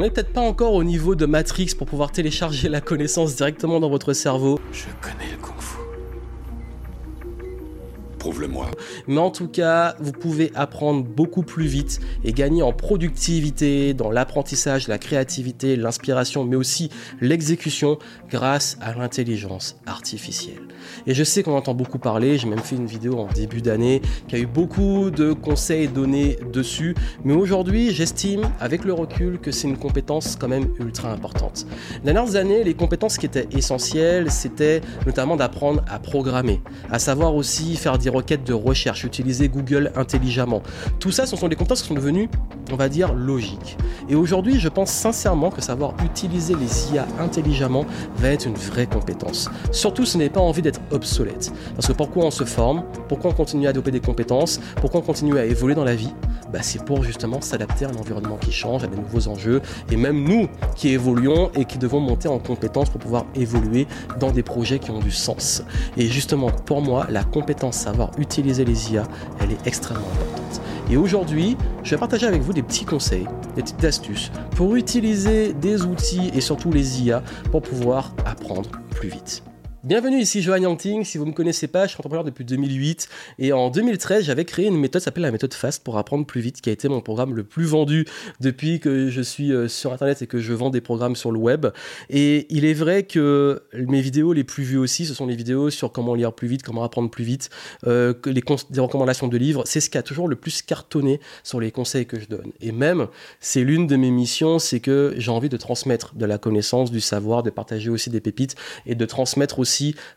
On n'est peut-être pas encore au niveau de Matrix pour pouvoir télécharger la connaissance directement dans votre cerveau. Je connais le. Prouve-le-moi. Mais en tout cas, vous pouvez apprendre beaucoup plus vite et gagner en productivité, dans l'apprentissage, la créativité, l'inspiration, mais aussi l'exécution grâce à l'intelligence artificielle. Et je sais qu'on entend beaucoup parler, j'ai même fait une vidéo en début d'année qui a eu beaucoup de conseils donnés dessus, mais aujourd'hui j'estime avec le recul que c'est une compétence quand même ultra importante. Les dernières années, les compétences qui étaient essentielles, c'était notamment d'apprendre à programmer, à savoir aussi faire des requêtes de recherche, utiliser Google intelligemment. Tout ça, ce sont des compétences qui sont devenues, on va dire, logiques. Et aujourd'hui, je pense sincèrement que savoir utiliser les IA intelligemment va être une vraie compétence. Surtout, ce n'est pas envie d'être obsolète. Parce que pourquoi on se forme? Pourquoi on continue à développer des compétences? Pourquoi on continue à évoluer dans la vie? Bah, C'est pour justement s'adapter à un environnement qui change, à des nouveaux enjeux. Et même nous qui évoluons et qui devons monter en compétences pour pouvoir évoluer dans des projets qui ont du sens. Et justement, pour moi, la compétence savoir utiliser les IA, elle est extrêmement importante. Et aujourd'hui, je vais partager avec vous des petits conseils, des petites astuces pour utiliser des outils et surtout les IA pour pouvoir apprendre plus vite. Bienvenue ici Johan Yangting, si vous ne me connaissez pas, je suis entrepreneur depuis 2008 et en 2013 j'avais créé une méthode s'appelle la méthode FAST pour apprendre plus vite qui a été mon programme le plus vendu depuis que je suis euh, sur internet et que je vends des programmes sur le web. Et il est vrai que mes vidéos les plus vues aussi ce sont les vidéos sur comment lire plus vite, comment apprendre plus vite, euh, les des recommandations de livres, c'est ce qui a toujours le plus cartonné sur les conseils que je donne. Et même c'est l'une de mes missions, c'est que j'ai envie de transmettre de la connaissance, du savoir, de partager aussi des pépites et de transmettre aussi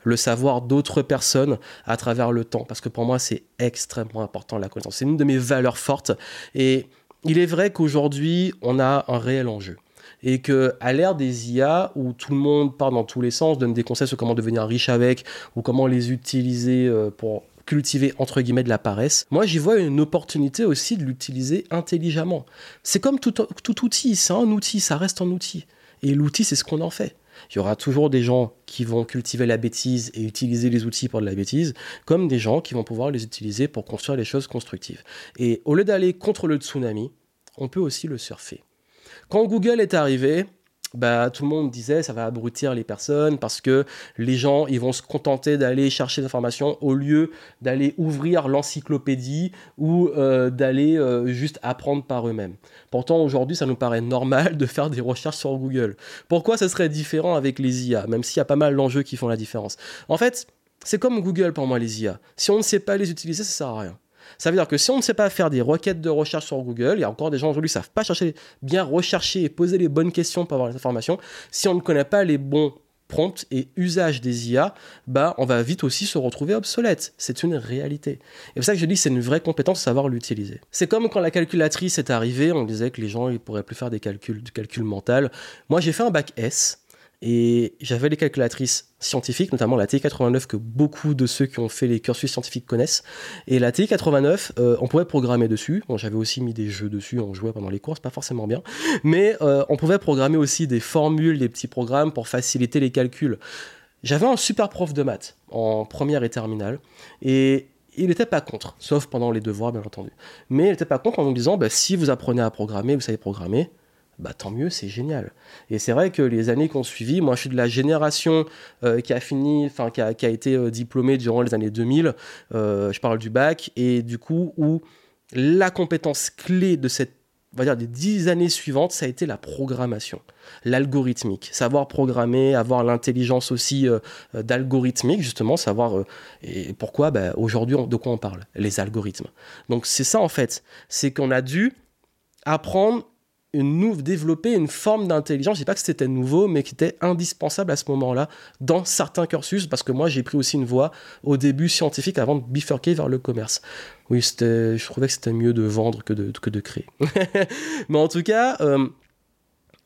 le savoir d'autres personnes à travers le temps. Parce que pour moi, c'est extrêmement important la connaissance. C'est une de mes valeurs fortes. Et il est vrai qu'aujourd'hui, on a un réel enjeu et que à l'ère des IA où tout le monde part dans tous les sens, donne des conseils sur comment devenir riche avec ou comment les utiliser euh, pour cultiver entre guillemets de la paresse. Moi, j'y vois une opportunité aussi de l'utiliser intelligemment. C'est comme tout, tout outil, c'est un outil, ça reste un outil. Et l'outil, c'est ce qu'on en fait. Il y aura toujours des gens qui vont cultiver la bêtise et utiliser les outils pour de la bêtise, comme des gens qui vont pouvoir les utiliser pour construire les choses constructives. Et au lieu d'aller contre le tsunami, on peut aussi le surfer. Quand Google est arrivé, bah, tout le monde disait ça va abrutir les personnes parce que les gens vont se contenter d'aller chercher des informations au lieu d'aller ouvrir l'encyclopédie ou euh, d'aller euh, juste apprendre par eux-mêmes. Pourtant aujourd'hui ça nous paraît normal de faire des recherches sur Google. Pourquoi ça serait différent avec les IA même s'il y a pas mal d'enjeux qui font la différence? En fait c'est comme Google pour moi les IA. Si on ne sait pas les utiliser ça sert à rien. Ça veut dire que si on ne sait pas faire des requêtes de recherche sur Google, il y a encore des gens aujourd'hui qui ne savent pas chercher, bien rechercher et poser les bonnes questions pour avoir les informations. Si on ne connaît pas les bons prompts et usages des IA, bah, on va vite aussi se retrouver obsolète. C'est une réalité. Et pour ça que je dis c'est une vraie compétence savoir l'utiliser. C'est comme quand la calculatrice est arrivée, on disait que les gens ne pourraient plus faire des calculs, du calcul mental. Moi, j'ai fait un bac S. Et j'avais les calculatrices scientifiques, notamment la TI-89 que beaucoup de ceux qui ont fait les cursus scientifiques connaissent. Et la TI-89, euh, on pouvait programmer dessus. J'avais aussi mis des jeux dessus, on jouait pendant les courses, pas forcément bien. Mais euh, on pouvait programmer aussi des formules, des petits programmes pour faciliter les calculs. J'avais un super prof de maths en première et terminale. Et il n'était pas contre, sauf pendant les devoirs, bien entendu. Mais il n'était pas contre en nous disant, bah, si vous apprenez à programmer, vous savez programmer, bah tant mieux, c'est génial. Et c'est vrai que les années qui ont suivi, moi je suis de la génération euh, qui a fini, enfin qui été euh, diplômée durant les années 2000, euh, je parle du bac, et du coup où la compétence clé de cette, on va dire des dix années suivantes, ça a été la programmation, l'algorithmique, savoir programmer, avoir l'intelligence aussi d'algorithmique, justement, savoir et pourquoi, bah, aujourd'hui, de quoi on parle Les algorithmes. Donc c'est ça en fait, c'est qu'on a dû apprendre une développer une forme d'intelligence, je dis pas que c'était nouveau, mais qui était indispensable à ce moment-là dans certains cursus, parce que moi j'ai pris aussi une voie au début scientifique avant de bifurquer vers le commerce. Oui, je trouvais que c'était mieux de vendre que de, que de créer. mais en tout cas, euh,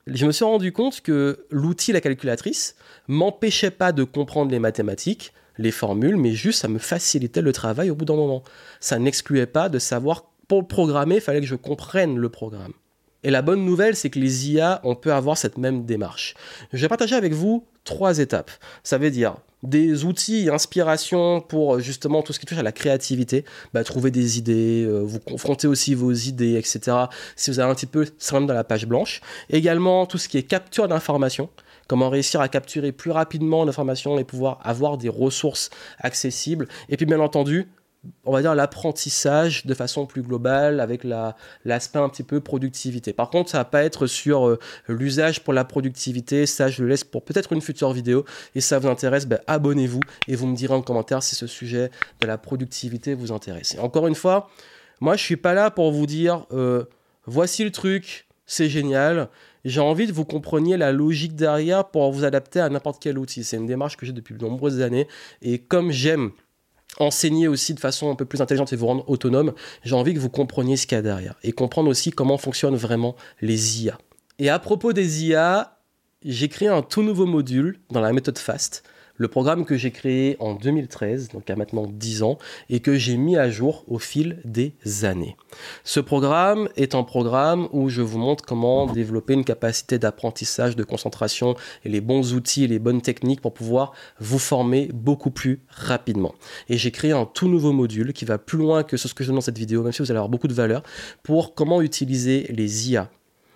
je me suis rendu compte que l'outil, la calculatrice, m'empêchait pas de comprendre les mathématiques, les formules, mais juste ça me facilitait le travail au bout d'un moment. Ça n'excluait pas de savoir pour programmer, il fallait que je comprenne le programme. Et la bonne nouvelle, c'est que les IA, on peut avoir cette même démarche. Je vais partager avec vous trois étapes. Ça veut dire des outils, inspiration pour justement tout ce qui touche à la créativité, bah, trouver des idées, euh, vous confronter aussi vos idées, etc. Si vous avez un petit peu, même dans la page blanche. Également tout ce qui est capture d'informations, comment réussir à capturer plus rapidement l'information et pouvoir avoir des ressources accessibles. Et puis bien entendu, on va dire l'apprentissage de façon plus globale avec l'aspect un petit peu productivité. Par contre, ça va pas être sur euh, l'usage pour la productivité, ça je le laisse pour peut-être une future vidéo. Et ça vous intéresse, ben, abonnez-vous et vous me direz en commentaire si ce sujet de la productivité vous intéresse. Et encore une fois, moi je suis pas là pour vous dire euh, voici le truc, c'est génial. J'ai envie que vous compreniez la logique derrière pour vous adapter à n'importe quel outil. C'est une démarche que j'ai depuis de nombreuses années. Et comme j'aime enseigner aussi de façon un peu plus intelligente et vous rendre autonome, j'ai envie que vous compreniez ce qu'il y a derrière et comprendre aussi comment fonctionnent vraiment les IA. Et à propos des IA, j'ai créé un tout nouveau module dans la méthode FAST le programme que j'ai créé en 2013, donc il y a maintenant 10 ans, et que j'ai mis à jour au fil des années. Ce programme est un programme où je vous montre comment développer une capacité d'apprentissage, de concentration et les bons outils et les bonnes techniques pour pouvoir vous former beaucoup plus rapidement. Et j'ai créé un tout nouveau module qui va plus loin que ce que je donne dans cette vidéo, même si vous allez avoir beaucoup de valeur, pour comment utiliser les IA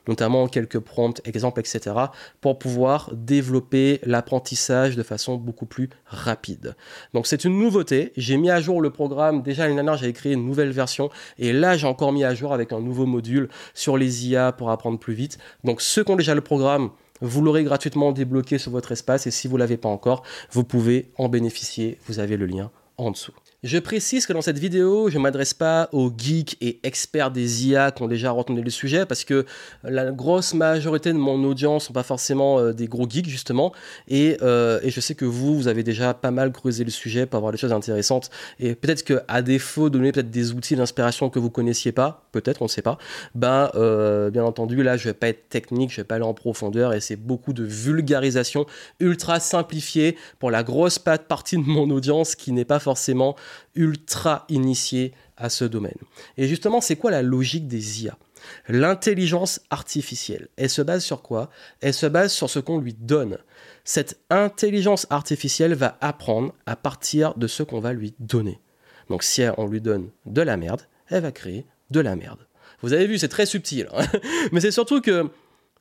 notamment quelques prompts, exemples, etc., pour pouvoir développer l'apprentissage de façon beaucoup plus rapide. Donc c'est une nouveauté. J'ai mis à jour le programme. Déjà l'année dernière, j'avais créé une nouvelle version. Et là, j'ai encore mis à jour avec un nouveau module sur les IA pour apprendre plus vite. Donc ceux qui ont déjà le programme, vous l'aurez gratuitement débloqué sur votre espace. Et si vous ne l'avez pas encore, vous pouvez en bénéficier. Vous avez le lien en dessous. Je précise que dans cette vidéo, je ne m'adresse pas aux geeks et experts des IA qui ont déjà retenu le sujet, parce que la grosse majorité de mon audience ne sont pas forcément euh, des gros geeks, justement, et, euh, et, je sais que vous, vous avez déjà pas mal creusé le sujet pour avoir des choses intéressantes, et peut-être qu'à défaut de donner peut-être des outils d'inspiration que vous connaissiez pas, peut-être, on ne sait pas, ben, euh, bien entendu, là, je vais pas être technique, je vais pas aller en profondeur, et c'est beaucoup de vulgarisation ultra simplifiée pour la grosse partie de mon audience qui n'est pas forcément ultra initié à ce domaine. Et justement, c'est quoi la logique des IA L'intelligence artificielle, elle se base sur quoi? Elle se base sur ce qu'on lui donne. Cette intelligence artificielle va apprendre à partir de ce qu'on va lui donner. Donc si on lui donne de la merde, elle va créer de la merde. Vous avez vu, c'est très subtil. Hein. Mais c'est surtout que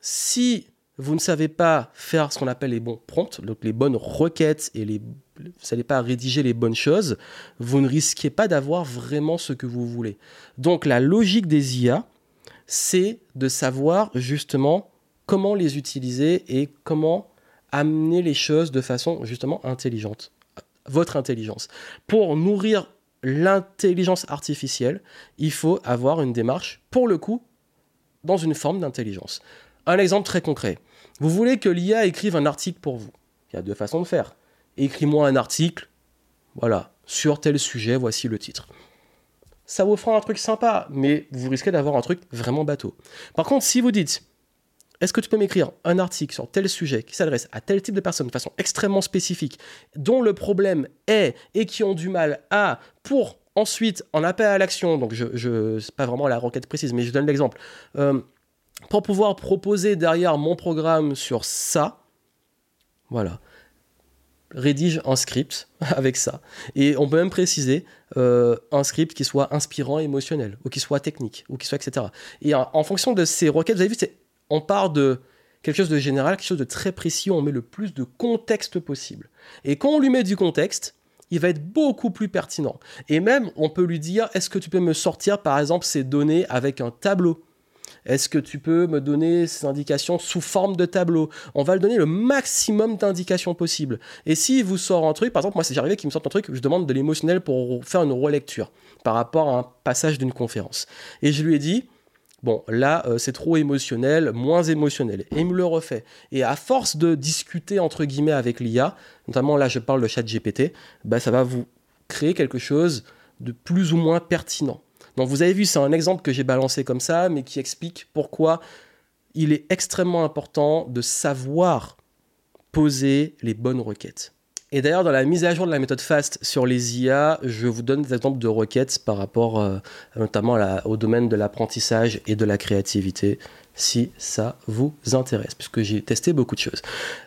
si vous ne savez pas faire ce qu'on appelle les bons prompts, donc les bonnes requêtes et les, vous ne savez pas rédiger les bonnes choses, vous ne risquez pas d'avoir vraiment ce que vous voulez. Donc la logique des IA, c'est de savoir justement comment les utiliser et comment amener les choses de façon justement intelligente. Votre intelligence. Pour nourrir l'intelligence artificielle, il faut avoir une démarche, pour le coup, dans une forme d'intelligence. Un exemple très concret. Vous voulez que l'IA écrive un article pour vous. Il y a deux façons de faire. Écris-moi un article, voilà, sur tel sujet, voici le titre. Ça vous fera un truc sympa, mais vous risquez d'avoir un truc vraiment bateau. Par contre, si vous dites, est-ce que tu peux m'écrire un article sur tel sujet qui s'adresse à tel type de personnes de façon extrêmement spécifique, dont le problème est et qui ont du mal à, pour ensuite, en appel à l'action, donc je, je c'est pas vraiment la requête précise, mais je donne l'exemple, euh, pour pouvoir proposer derrière mon programme sur ça, voilà, rédige un script avec ça. Et on peut même préciser euh, un script qui soit inspirant, émotionnel, ou qui soit technique, ou qui soit etc. Et en, fonction de ces requêtes, vous avez vu, on part de quelque chose de général, quelque chose de très précis, on met le plus de contexte possible. Et quand on lui met du contexte, il va être beaucoup plus pertinent. Et même, on peut lui dire, est-ce que tu peux me sortir, par exemple, ces données avec un tableau? Est-ce que tu peux me donner ces indications sous forme de tableau? On va le donner le maximum d'indications possibles. Et s'il vous sort un truc, par exemple, moi c'est arrivé qu'il me sorte un truc, je demande de l'émotionnel pour faire une relecture par rapport à un passage d'une conférence. Et je lui ai dit, bon, là, euh, c'est trop émotionnel, moins émotionnel. Et il me le refait. Et à force de discuter, entre guillemets, avec l'IA, notamment là, je parle de chat GPT, bah, ça va vous créer quelque chose de plus ou moins pertinent. Donc vous avez vu, c'est un exemple que j'ai balancé comme ça, mais qui explique pourquoi il est extrêmement important de savoir poser les bonnes requêtes. Et d'ailleurs, dans la mise à jour de la méthode FAST sur les IA, je vous donne des exemples de requêtes par rapport euh, notamment au domaine de l'apprentissage et de la créativité, si ça vous intéresse, puisque j'ai testé beaucoup de choses.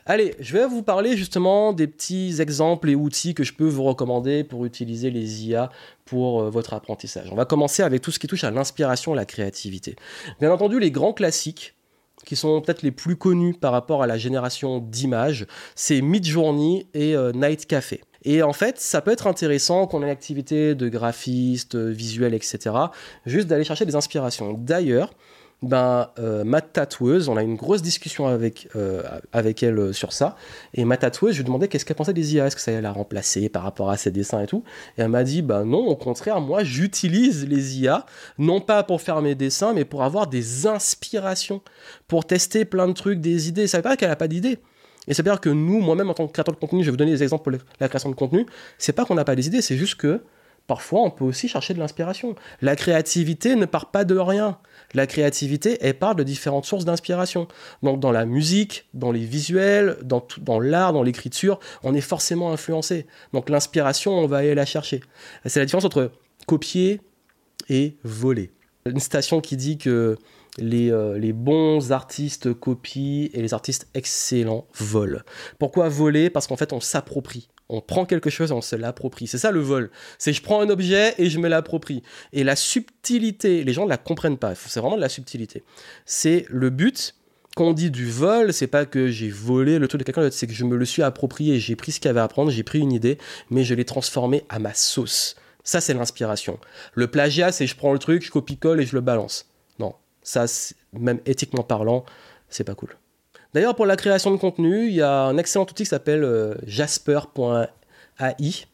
Allez, je vais vous parler justement des petits exemples et outils que je peux vous recommander pour utiliser les IA pour euh, votre apprentissage. On va commencer avec tout ce qui touche à l'inspiration et la créativité. Bien entendu, les grands classiques qui sont peut-être les plus connus par rapport à la génération d'images, c'est Midjourney et euh, Night Café. Et en fait, ça peut être intéressant qu'on ait une activité de graphiste, visuel, etc., juste d'aller chercher des inspirations. D'ailleurs, ben, euh, ma tatoueuse, on a une grosse discussion avec, euh, avec elle euh, sur ça. Et ma tatoueuse, je lui demandais qu'est-ce qu'elle pensait des IA, est-ce que ça allait la remplacer par rapport à ses dessins et tout? Et elle m'a dit, ben non, au contraire, moi j'utilise les IA, non pas pour faire mes dessins, mais pour avoir des inspirations, pour tester plein de trucs, des idées. Ça veut pas qu'elle n'a pas d'idées. Et c'est à dire que nous, moi-même, en tant que créateur de contenu, je vais vous donner des exemples pour la création de contenu, c'est pas qu'on n'a pas des idées, c'est juste que parfois on peut aussi chercher de l'inspiration. La créativité ne part pas de rien. La créativité, elle part de différentes sources d'inspiration. Donc dans la musique, dans les visuels, dans, l'art, dans l'écriture, on est forcément influencé. Donc l'inspiration, on va aller la chercher. C'est la différence entre copier et voler. Une station qui dit que euh, les, bons artistes copient et les artistes excellents volent. Pourquoi voler? Parce qu'en fait, on s'approprie. On prend quelque chose et on se l'approprie. C'est ça le vol. C'est je prends un objet et je me l'approprie. Et la subtilité, les gens ne la comprennent pas. C'est vraiment de la subtilité. C'est le but. Quand on dit du vol, c'est pas que j'ai volé le truc de quelqu'un d'autre, c'est que je me le suis approprié. J'ai pris ce qu'il y avait à prendre, j'ai pris une idée, mais je l'ai transformé à ma sauce. Ça, c'est l'inspiration. Le plagiat, c'est je prends le truc, je copie-colle et je le balance. Non, ça, même éthiquement parlant, c'est pas cool. D'ailleurs, pour la création de contenu, il y a un excellent outil qui s'appelle euh, jasper.ai.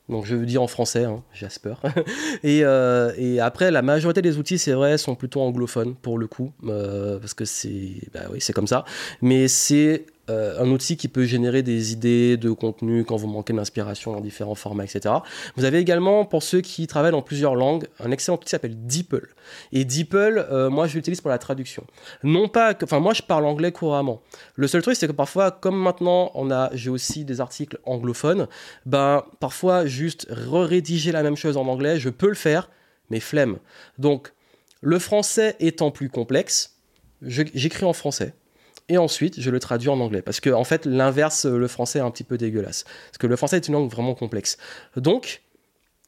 Donc je veux dire en français, hein, Jasper. et, euh, et, après, la majorité des outils, c'est vrai, sont plutôt anglophones pour le coup, euh, parce que c'est, bah oui, c'est comme ça. Mais c'est euh, un outil qui peut générer des idées de contenu quand vous manquez d'inspiration dans différents formats, etc. Vous avez également, pour ceux qui travaillent dans plusieurs langues, un excellent outil qui s'appelle DeepL. Et DeepL, euh, moi, je l'utilise pour la traduction. Non pas que, enfin, moi, je parle anglais couramment. Le seul truc, c'est que parfois, comme maintenant, on a, j'ai aussi des articles anglophones, ben, parfois, juste rédiger la même chose en anglais, je peux le faire, mais flemme. Donc, le français étant plus complexe, j'écris en français et ensuite je le traduis en anglais. Parce que en fait, l'inverse, le français est un petit peu dégueulasse. Parce que le français est une langue vraiment complexe. Donc,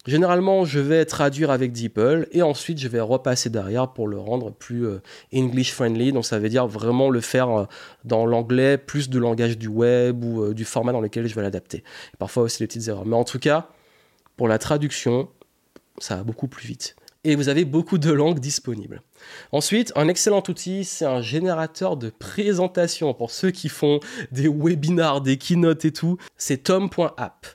généralement, je vais traduire avec DeepL et ensuite je vais repasser derrière pour le rendre plus euh, English friendly. Donc, ça veut dire vraiment le faire euh, dans l'anglais, plus de langage du web ou euh, du format dans lequel je vais l'adapter. Parfois aussi des petites erreurs. Mais en tout cas, pour la traduction, ça va beaucoup plus vite. Et vous avez beaucoup de langues disponibles. Ensuite, un excellent outil, c'est un générateur de présentation pour ceux qui font des webinars, des keynotes et tout. C'est tom.app.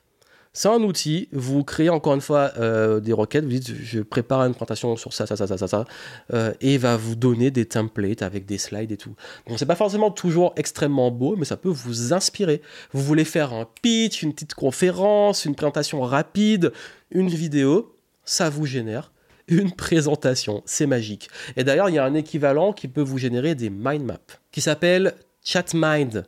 C'est un outil, vous créez encore une fois euh, des requêtes, vous dites je prépare une présentation sur ça, ça, ça, ça, ça, ça, euh, et il va vous donner des templates avec des slides et tout. Donc c'est pas forcément toujours extrêmement beau, mais ça peut vous inspirer. Vous voulez faire un pitch, une petite conférence, une présentation rapide, une vidéo, ça vous génère une présentation. C'est magique. Et d'ailleurs, il y a un équivalent qui peut vous générer des mind maps qui s'appelle chatmind.tech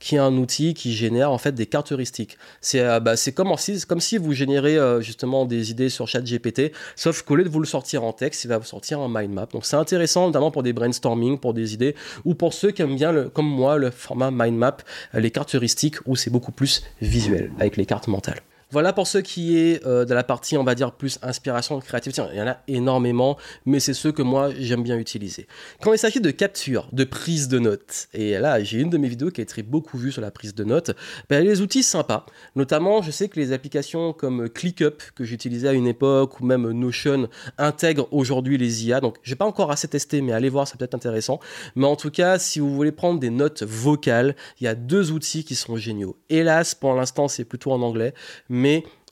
qui est un outil qui génère en fait des cartes heuristiques. C'est euh, bah, comme, si, comme si vous générez euh, justement des idées sur ChatGPT, sauf qu'au lieu de vous le sortir en texte, il va vous sortir un mind map. Donc c'est intéressant notamment pour des brainstorming, pour des idées, ou pour ceux qui aiment bien, comme moi, le format mind map, euh, les cartes heuristiques, où c'est beaucoup plus visuel, avec les cartes mentales. Voilà pour ce qui est euh, de la partie, on va dire, plus inspiration, créativité. Il y en a énormément, mais c'est ceux que moi, j'aime bien utiliser. Quand il s'agit de capture, de prise de notes, et là, j'ai une de mes vidéos qui a été beaucoup vue sur la prise de notes, ben, les outils sympas. Notamment, je sais que les applications comme ClickUp, que j'utilisais à une époque, ou même Notion, intègrent aujourd'hui les IA. Donc, j'ai pas encore assez testé, mais allez voir, c'est peut-être intéressant. Mais en tout cas, si vous voulez prendre des notes vocales, il y a deux outils qui sont géniaux. Hélas, pour l'instant, c'est plutôt en anglais,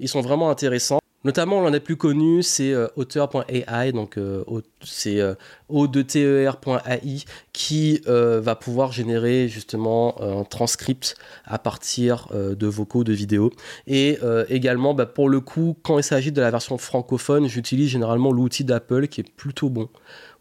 ils sont vraiment intéressants. Notamment, l'un des plus connus, c'est euh, auteur.ai, donc euh, c'est euh, o2ter.ai, qui va pouvoir générer justement un transcript à partir de vocaux, de vidéos. Et également, bah, pour le coup, quand il s'agit de la version francophone, j'utilise généralement l'outil d'Apple qui est plutôt bon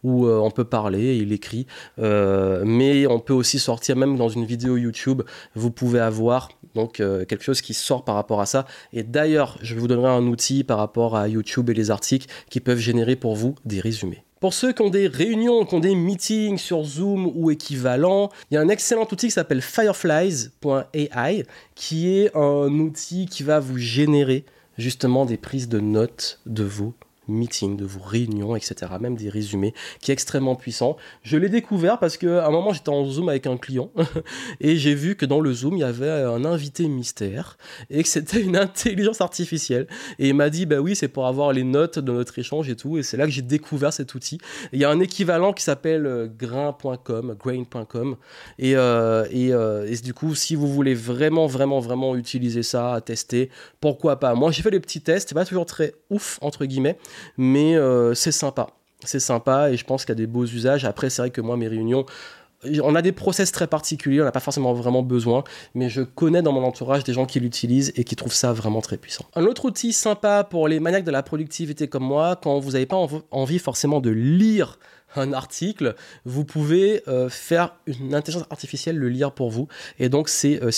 où euh, on peut parler, il écrit, euh, mais on peut aussi sortir, même dans une vidéo YouTube, vous pouvez avoir Donc euh, quelque chose qui sort par rapport à ça. Et d'ailleurs, je vous donnerai un outil par rapport à YouTube et les articles qui peuvent générer pour vous des résumés. Pour ceux qui ont des réunions, qui ont des meetings sur Zoom ou équivalent, il y a un excellent outil qui s'appelle fireflies.ai qui est un outil qui va vous générer justement des prises de notes de vos meetings, de vos réunions, etc. Même des résumés, qui est extrêmement puissant. Je l'ai découvert parce qu'à un moment, j'étais en Zoom avec un client et j'ai vu que dans le Zoom, il y avait un invité mystère et que c'était une intelligence artificielle. Et il m'a dit, bah oui, c'est pour avoir les notes de notre échange et tout. Et c'est là que j'ai découvert cet outil. il y a un équivalent qui s'appelle euh, grain.com, grain.com. Et, euh, et, euh, et, du coup, si vous voulez vraiment, vraiment, vraiment utiliser ça, tester, pourquoi pas? Moi, j'ai fait les petits tests, c'est pas toujours très ouf, entre guillemets mais euh, c'est sympa. C'est sympa et je pense qu'il y a des beaux usages. Après, c'est vrai que moi, mes réunions, on a des process très particuliers, on n'a pas forcément vraiment besoin, mais je connais dans mon entourage des gens qui l'utilisent et qui trouvent ça vraiment très puissant. Un autre outil sympa pour les maniaques de la productivité comme moi, quand vous n'avez pas envie forcément de lire un article, vous pouvez euh, faire une intelligence artificielle le lire pour vous. Et donc c'est euh,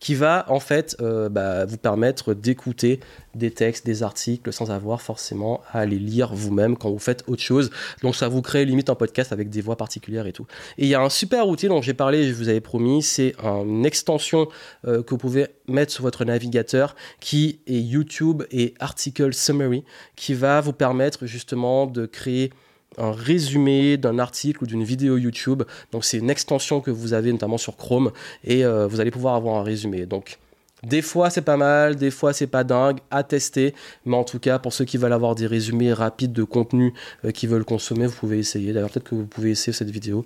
qui va en fait euh, bah, vous permettre d'écouter des textes, des articles sans avoir forcément à les lire vous-même quand vous faites autre chose. Donc ça vous crée limite un podcast avec des voix particulières et tout. Et il y a un super outil dont j'ai parlé, je vous avais promis, c'est une extension que vous pouvez mettre sur votre navigateur qui est YouTube et Article Summary qui va vous permettre justement de créer un résumé d'un article ou d'une vidéo YouTube. Donc c'est une extension que vous avez notamment sur Chrome et euh, vous allez pouvoir avoir un résumé. Donc des fois c'est pas mal, des fois c'est pas dingue, à tester. Mais en tout cas, pour ceux qui veulent avoir des résumés rapides de contenu euh, qui veulent consommer, vous pouvez essayer. D'ailleurs, peut-être que vous pouvez essayer cette vidéo.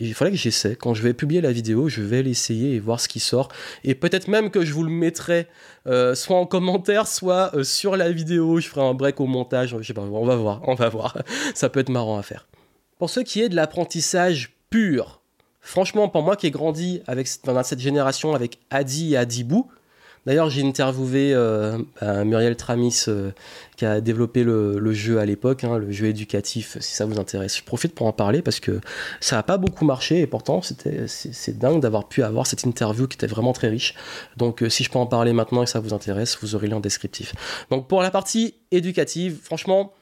Il faudrait que j'essaie. Quand je vais publier la vidéo, je vais l'essayer et voir ce qui sort. Et peut-être même que je vous le mettrai euh, soit en commentaire, soit euh, sur la vidéo. Je ferai un break au montage. Je sais pas, on va voir, on va voir. Ça peut être marrant à faire. Pour ce qui est de l'apprentissage pur, franchement, pour moi qui ai grandi avec, dans cette génération avec Adi et Adibou, D'ailleurs, j'ai interviewé euh, bah, Muriel Tramis, euh, qui a développé le, jeu à l'époque, hein, le jeu éducatif, si ça vous intéresse. Je profite pour en parler parce que ça n'a pas beaucoup marché et pourtant, c'est, dingue d'avoir pu avoir cette interview qui était vraiment très riche. Donc, euh, si je peux en parler maintenant et ça vous intéresse, vous aurez le lien descriptif. Donc, pour la partie éducative, franchement,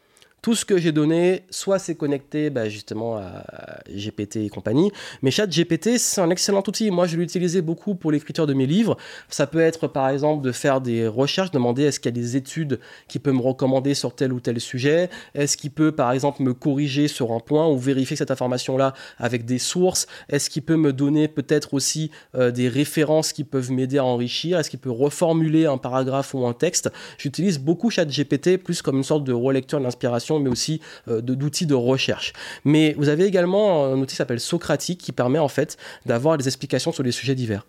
tout ce que j'ai donné, soit c'est connecté bah, justement à GPT et compagnie, mais ChatGPT, c'est un excellent outil. Moi, je l'utilisais beaucoup pour l'écriture de mes livres. Ça peut être par exemple de faire des recherches, demander est-ce qu'il y a des études qui peuvent me recommander sur tel ou tel sujet, est-ce qu'il peut par exemple me corriger sur un point ou vérifier cette information-là avec des sources, est-ce qu'il peut me donner peut-être aussi euh, des références qui peuvent m'aider à enrichir, est-ce qu'il peut reformuler un paragraphe ou un texte? J'utilise beaucoup ChatGPT plus comme une sorte de relecteur d'inspiration mais aussi euh, d'outils de recherche. Mais vous avez également un outil qui s'appelle Socratique qui permet en fait d'avoir des explications sur des sujets divers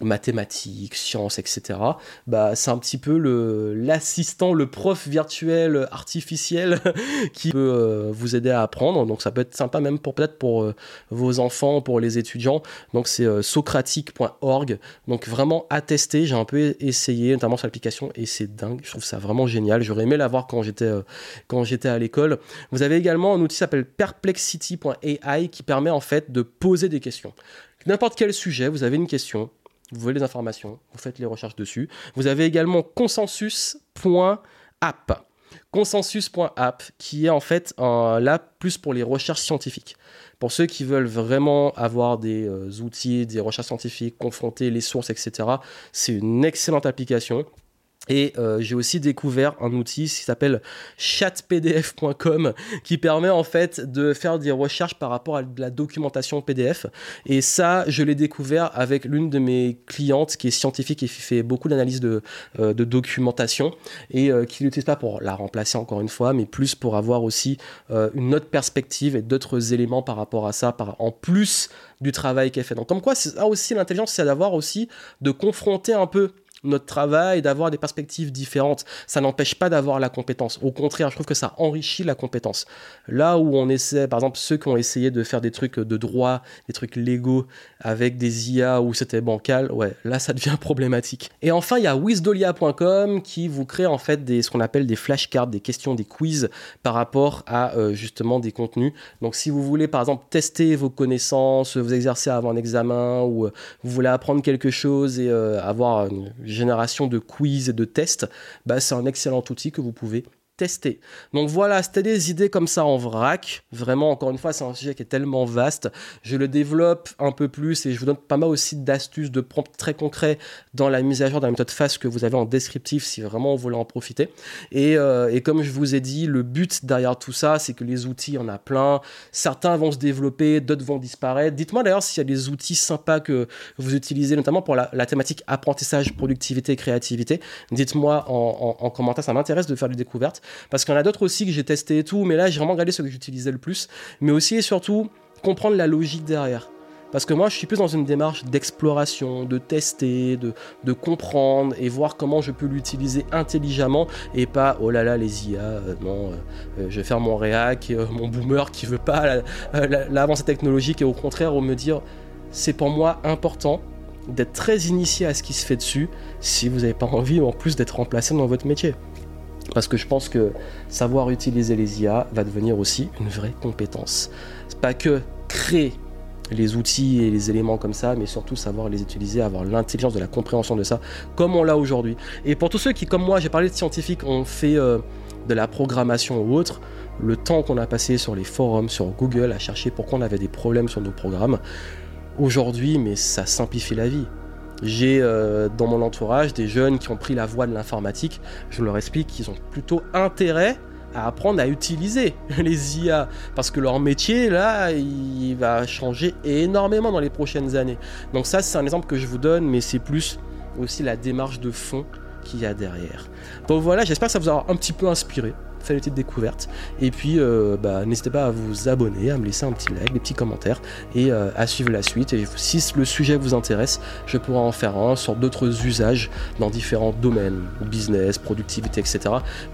mathématiques, sciences, etc. Bah, c'est un petit peu le, l'assistant, le prof virtuel artificiel qui peut euh, vous aider à apprendre. Donc ça peut être sympa même pour peut-être pour euh, vos enfants, pour les étudiants. Donc c'est euh, socratique.org. Donc vraiment à tester. J'ai un peu essayé, notamment sur l'application, et c'est dingue. Je trouve ça vraiment génial. J'aurais aimé l'avoir quand j'étais quand j'étais à l'école. Vous avez également un outil qui s'appelle perplexity.ai qui permet en fait de poser des questions. N'importe quel sujet, vous avez une question, vous voulez les informations, vous faites les recherches dessus. Vous avez également consensus.app. Consensus.app, qui est en fait là plus pour les recherches scientifiques. Pour ceux qui veulent vraiment avoir des euh, outils, des recherches scientifiques, confronter les sources, etc., c'est une excellente application. Et euh, j'ai aussi découvert un outil qui s'appelle chatpdf.com qui permet en fait de faire des recherches par rapport à de la documentation PDF. Et ça, je l'ai découvert avec l'une de mes clientes qui est scientifique et qui fait beaucoup d'analyses de, euh, de, documentation et euh, qui l'utilise pas pour la remplacer encore une fois, mais plus pour avoir aussi une autre perspective et d'autres éléments par rapport à ça, en plus du travail qu'elle fait. Donc comme quoi, c'est aussi l'intelligence, c'est d'avoir aussi de confronter un peu notre travail, d'avoir des perspectives différentes. Ça n'empêche pas d'avoir la compétence. Au contraire, je trouve que ça enrichit la compétence. Là où on essaie, par exemple, ceux qui ont essayé de faire des trucs de droit, des trucs légaux avec des IA où c'était bancal, ouais, là ça devient problématique. Et enfin, il y a wisdolia.com qui vous crée en fait des, ce qu'on appelle des flashcards, des questions, des quiz par rapport à euh, justement des contenus. Donc si vous voulez par exemple tester vos connaissances, vous exercer avant un examen ou euh, vous voulez apprendre quelque chose et euh, avoir une génération de quiz et de tests, bah, c'est un excellent outil que vous pouvez tester. Donc voilà, c'était des idées comme ça en vrac. Vraiment, encore une fois, c'est un sujet qui est tellement vaste. Je le développe un peu plus et je vous donne pas mal aussi d'astuces, de prompts très concrets dans la mise à jour de la méthode FAST que vous avez en descriptif si vraiment vous voulez en profiter. Et, euh, comme je vous ai dit, le but derrière tout ça, c'est que les outils, il y en a plein. Certains vont se développer, d'autres vont disparaître. Dites-moi d'ailleurs s'il y a des outils sympas que vous utilisez, notamment pour la, thématique apprentissage, productivité, créativité. Dites-moi en commentaire, ça m'intéresse de faire des découvertes. Parce qu'il y en a d'autres aussi que j'ai testé et tout, mais là j'ai vraiment regardé ce que j'utilisais le plus. Mais aussi et surtout, comprendre la logique derrière. Parce que moi, je suis plus dans une démarche d'exploration, de tester, de, comprendre et voir comment je peux l'utiliser intelligemment et pas oh là là les IA, euh, non, euh, euh, je vais faire mon réac, mon boomer qui veut pas l'avancée technologique et au contraire, au me dire c'est pour moi important d'être très initié à ce qui se fait dessus si vous n'avez pas envie en plus d'être remplacé dans votre métier. Parce que je pense que savoir utiliser les IA va devenir aussi une vraie compétence. C'est pas que créer les outils et les éléments comme ça, mais surtout savoir les utiliser, avoir l'intelligence de la compréhension de ça, comme on l'a aujourd'hui. Et pour tous ceux qui, comme moi, j'ai parlé de scientifiques, ont fait euh, de la programmation ou autre, le temps qu'on a passé sur les forums, sur Google, à chercher pourquoi on avait des problèmes sur nos programmes, aujourd'hui, mais ça simplifie la vie. J'ai euh, dans mon entourage des jeunes qui ont pris la voie de l'informatique. Je leur explique qu'ils ont plutôt intérêt à apprendre à utiliser les IA parce que leur métier là il va changer énormément dans les prochaines années. Donc ça c'est un exemple que je vous donne mais c'est plus aussi la démarche de fond qu'il y a derrière. Donc voilà, j'espère que ça vous aura un petit peu inspiré faire des petites découvertes. Et puis, euh, bah, n'hésitez pas à vous abonner, à me laisser un petit like, des petits commentaires et euh, à suivre la suite. Et si le sujet vous intéresse, je pourrai en faire un sur d'autres usages dans différents domaines, business, productivité, etc.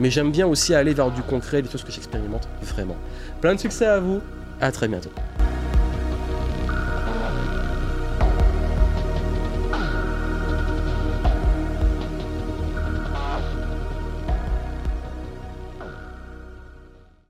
Mais j'aime bien aussi aller vers du concret, des choses que j'expérimente vraiment. Plein de succès à vous, à très bientôt.